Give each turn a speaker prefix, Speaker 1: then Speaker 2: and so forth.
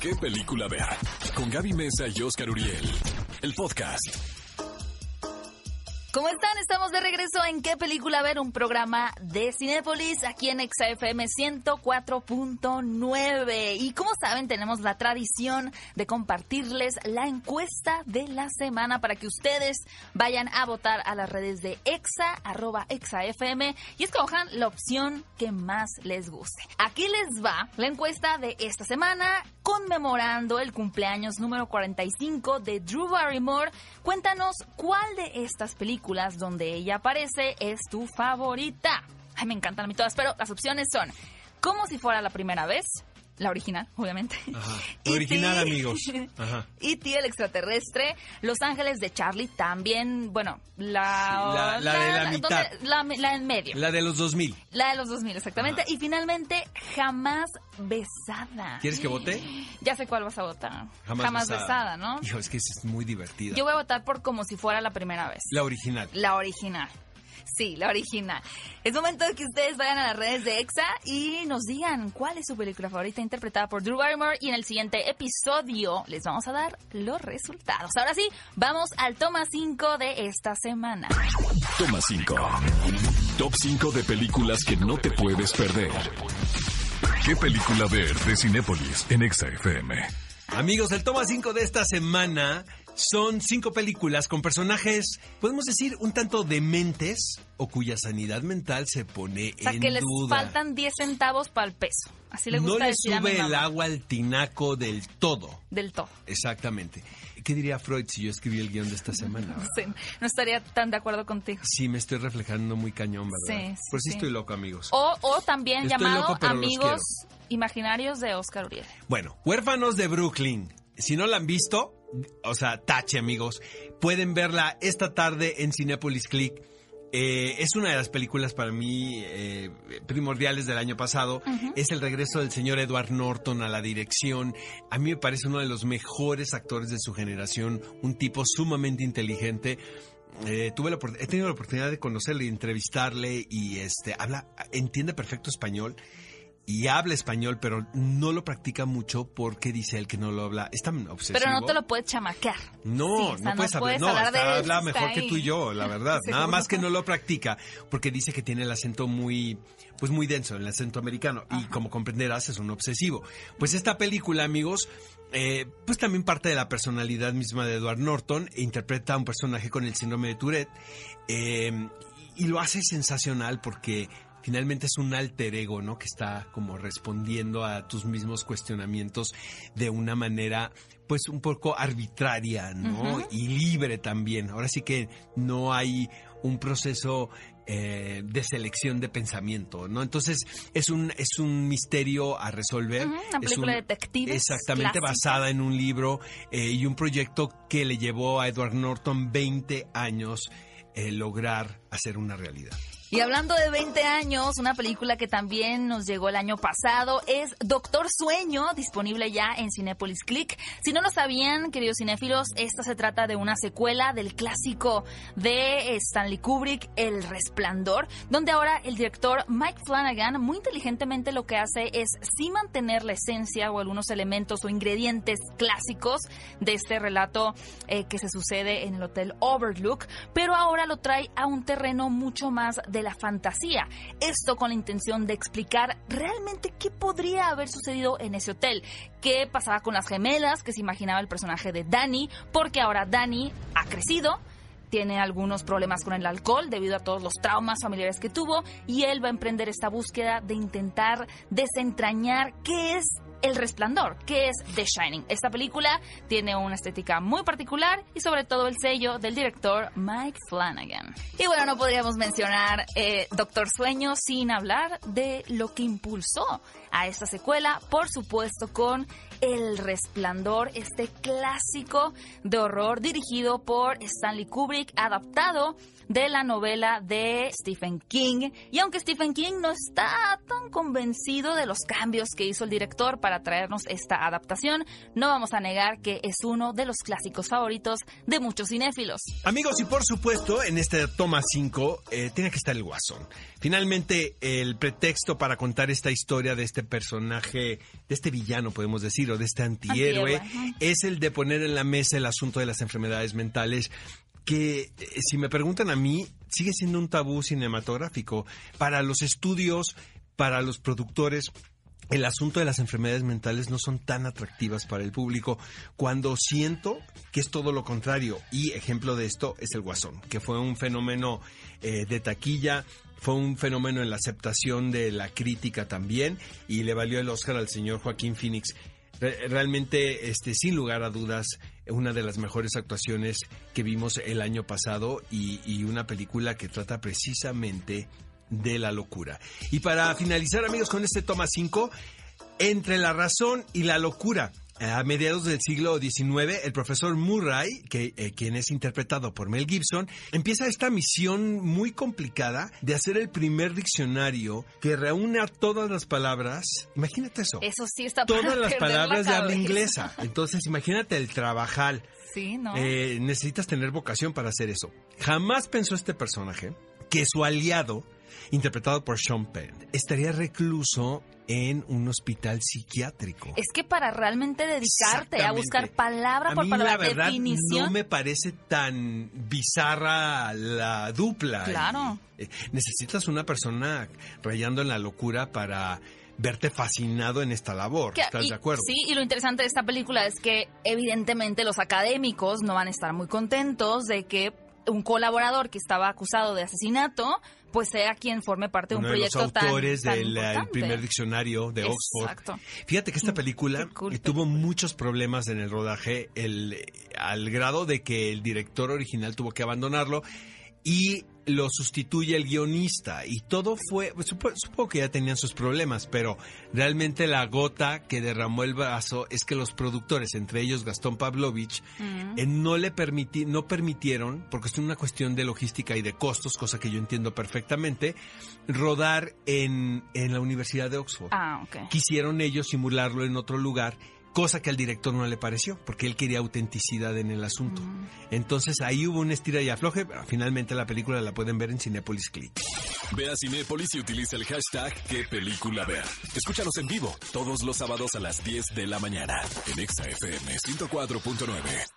Speaker 1: ¿Qué película ver? Con Gaby Mesa y Oscar Uriel. El podcast.
Speaker 2: ¿Cómo están? Estamos de regreso en ¿Qué película ver? Un programa de Cinépolis aquí en XFM 104.9. Y como saben, tenemos la tradición de compartirles la encuesta de la semana para que ustedes vayan a votar a las redes de EXA, arroba EXAFM y escojan la opción que más les guste. Aquí les va la encuesta de esta semana conmemorando el cumpleaños número 45 de Drew Barrymore. Cuéntanos cuál de estas películas donde ella aparece es tu favorita. Ay, me encantan a mí todas, pero las opciones son como si fuera la primera vez, la original, obviamente.
Speaker 3: Ajá. Original, amigos. Ajá.
Speaker 2: El extraterrestre, Los Ángeles de Charlie también, bueno, la...
Speaker 3: Sí, la- la de la mitad.
Speaker 2: donde- La, en medio.
Speaker 3: La de los 2000.
Speaker 2: La de los 2000, exactamente.
Speaker 3: Ajá.
Speaker 2: Y finalmente, Jamás Besada.
Speaker 3: ¿Quieres que vote?
Speaker 2: Ya sé cuál vas a votar. Jamás, besada. ¿no?
Speaker 3: Hijo, es que es muy divertida.
Speaker 2: Yo voy a votar por como si fuera la primera vez.
Speaker 3: La original.
Speaker 2: La original. Sí, la original. Es momento de que ustedes vayan a las redes de EXA y nos digan cuál es su película favorita interpretada por Drew Barrymore y en el siguiente episodio les vamos a dar los resultados. Ahora sí, vamos al toma 5 de esta semana.
Speaker 1: Toma 5. Top 5 de películas que no te puedes perder. ¿Qué película ver de Cinépolis en Exa FM?
Speaker 3: Amigos, el toma 5 de esta semana son cinco películas con personajes, podemos decir, un tanto dementes o cuya sanidad mental se pone
Speaker 2: O sea,
Speaker 3: en
Speaker 2: que les
Speaker 3: duda.
Speaker 2: faltan 10 centavos para el peso. Así le
Speaker 3: no
Speaker 2: gusta
Speaker 3: le
Speaker 2: a mi
Speaker 3: sube el agua al tinaco del todo.
Speaker 2: Del todo.
Speaker 3: Exactamente. ¿Qué diría Freud si yo escribí el guion de esta semana?
Speaker 2: No, sé, no estaría tan de acuerdo contigo.
Speaker 3: Sí, me estoy reflejando muy cañón, ¿verdad?
Speaker 2: Sí, sí,
Speaker 3: Por si
Speaker 2: sí.
Speaker 3: estoy loco, amigos.
Speaker 2: O, o también
Speaker 3: Estoy
Speaker 2: llamado
Speaker 3: loco,
Speaker 2: Amigos Imaginarios de Oscar Uriel.
Speaker 3: Bueno, Huérfanos de Brooklyn. Si no la han visto, o sea, tache, amigos. Pueden verla esta tarde en Cinepolis Click. Eh, es una de las películas para mí eh, primordiales del año pasado. Es el regreso del señor Edward Norton a la dirección. A mí me parece uno de los mejores actores de su generación, un tipo sumamente inteligente. Eh, tuve la, he tenido la oportunidad de conocerle, y entrevistarle y este habla, entiende perfecto español y habla español, pero no lo practica mucho porque dice él que no lo habla. Es tan obsesivo.
Speaker 2: Pero no te lo puedes chamaquear.
Speaker 3: No,
Speaker 2: Sí, o sea,
Speaker 3: no puedes hablar.
Speaker 2: puedes
Speaker 3: No,
Speaker 2: hablar de él,
Speaker 3: habla
Speaker 2: está
Speaker 3: mejor que tú y yo, la verdad. Nada más que no lo practica porque dice que tiene el acento muy, pues muy denso, el acento americano. Y como comprenderás, es un obsesivo. Pues esta película, amigos, eh, pues también parte de la personalidad misma de Edward Norton. Interpreta a un personaje con el síndrome de Tourette. eh, y lo hace sensacional porque finalmente es un alter ego, ¿no? Que está como respondiendo a tus mismos cuestionamientos de una manera, pues un poco arbitraria, ¿no? Y libre también. Ahora sí que no hay un proceso eh, de selección de pensamiento, ¿no? Entonces es un es un misterio a resolver.
Speaker 2: Una
Speaker 3: Es
Speaker 2: película
Speaker 3: un-
Speaker 2: de detectives
Speaker 3: Exactamente,
Speaker 2: clásica.
Speaker 3: basada en un libro eh, y un proyecto que le llevó a Edward Norton 20 años eh, lograr hacer una realidad.
Speaker 2: Y hablando de 20 años, una película que también nos llegó el año pasado es Doctor Sueño, disponible ya en Cinepolis Click. Si no lo sabían, queridos cinéfilos, esta se trata de una secuela del clásico de Stanley Kubrick, El Resplandor, donde ahora el director Mike Flanagan muy inteligentemente lo que hace es sí mantener la esencia o algunos elementos o ingredientes clásicos de este relato eh, que se sucede en el Hotel Overlook, pero ahora lo trae a un terreno mucho más la fantasía. Esto con la intención de explicar realmente qué podría haber sucedido en ese hotel, qué pasaba con las gemelas que se imaginaba el personaje de Danny, porque ahora Danny ha crecido tiene algunos problemas con el alcohol debido a todos los traumas familiares que tuvo y él va a emprender esta búsqueda de intentar desentrañar qué es el Resplandor, que es The Shining. Esta película tiene una estética muy particular y sobre todo el sello del director Mike Flanagan. Y bueno, no podríamos mencionar eh, Doctor Sueño sin hablar de lo que impulsó a esta secuela, por supuesto con El Resplandor, este clásico de horror dirigido por Stanley Kubrick, adaptado de la novela de Stephen King. Y aunque Stephen King no está tan convencido de los cambios que hizo el director para traernos esta adaptación, no vamos a negar que es uno de los clásicos favoritos de muchos cinéfilos.
Speaker 3: Amigos, y por supuesto, en este toma 5 eh, tiene que estar el guasón. Finalmente, el pretexto para contar esta historia de este personaje, de este villano, podemos decir, o de este antihéroe, es el de poner en la mesa el asunto de las enfermedades mentales que eh, si me preguntan a mí, sigue siendo un tabú cinematográfico. Para los estudios, para los productores, el asunto de las enfermedades mentales no son tan atractivas para el público cuando siento que es todo lo contrario. Y ejemplo de esto es el Guasón, que fue un fenómeno eh, de taquilla, fue un fenómeno en la aceptación de la crítica también y le valió el Oscar al señor Joaquín Phoenix. Re- Realmente, este, sin lugar a dudas, una de las mejores actuaciones que vimos el año pasado y una película que trata precisamente de la locura. Y para finalizar, amigos, con este toma 5, entre la razón y la locura. A mediados del siglo XIX, el profesor Murray, que, eh, quien es interpretado por Mel Gibson, empieza esta misión muy complicada de hacer el primer diccionario que reúna todas las palabras. Imagínate eso.
Speaker 2: Eso sí está para
Speaker 3: Todas las
Speaker 2: la
Speaker 3: palabras de habla inglesa. Entonces, imagínate el trabajal.
Speaker 2: Sí, ¿no?
Speaker 3: Eh, necesitas tener vocación para hacer eso. Jamás pensó este personaje que su aliado, interpretado por Sean Penn, estaría recluso en un hospital psiquiátrico.
Speaker 2: es que para realmente dedicarte a buscar palabra
Speaker 3: A
Speaker 2: por
Speaker 3: mí,
Speaker 2: palabra,
Speaker 3: la verdad,
Speaker 2: definición.
Speaker 3: no me parece tan bizarra la dupla.
Speaker 2: Claro.
Speaker 3: Eh, necesitas una persona rayando en la locura para verte fascinado en esta labor.
Speaker 2: Que-
Speaker 3: ¿Estás
Speaker 2: y-
Speaker 3: de acuerdo?
Speaker 2: Sí, y lo interesante de esta película es que evidentemente los académicos no van a estar muy contentos de que un colaborador que estaba acusado de asesinato pues sea quien forme parte de un
Speaker 3: Uno de los
Speaker 2: proyecto
Speaker 3: autores
Speaker 2: tan
Speaker 3: del eh, primer diccionario de Oxford.
Speaker 2: Exacto.
Speaker 3: Fíjate que esta película
Speaker 2: Qué cool
Speaker 3: eh, tuvo
Speaker 2: película.
Speaker 3: muchos problemas en el rodaje, el, eh, al grado de que el director original tuvo que abandonarlo y lo sustituye el guionista y todo fue, pues, supo- supongo que ya tenían sus problemas, pero realmente la gota que derramó el vaso es que los productores, entre ellos Gastón Pavlovich,
Speaker 2: Mm.
Speaker 3: eh, no le permiti no permitieron, porque es una cuestión de logística y de costos, cosa que yo entiendo perfectamente, rodar en, en la Universidad de Oxford
Speaker 2: Ah, ok.
Speaker 3: quisieron ellos simularlo en otro lugar, cosa que al director no le pareció, porque él quería autenticidad en el asunto.
Speaker 2: Mm.
Speaker 3: Entonces ahí hubo una estira y afloje, pero finalmente la película la pueden ver en Cinepolis Click.
Speaker 1: Ve a Cinépolis y utiliza el hashtag qué película ver. Escúchanos en vivo todos los sábados a las 10 de la mañana en Exa FM 104.9.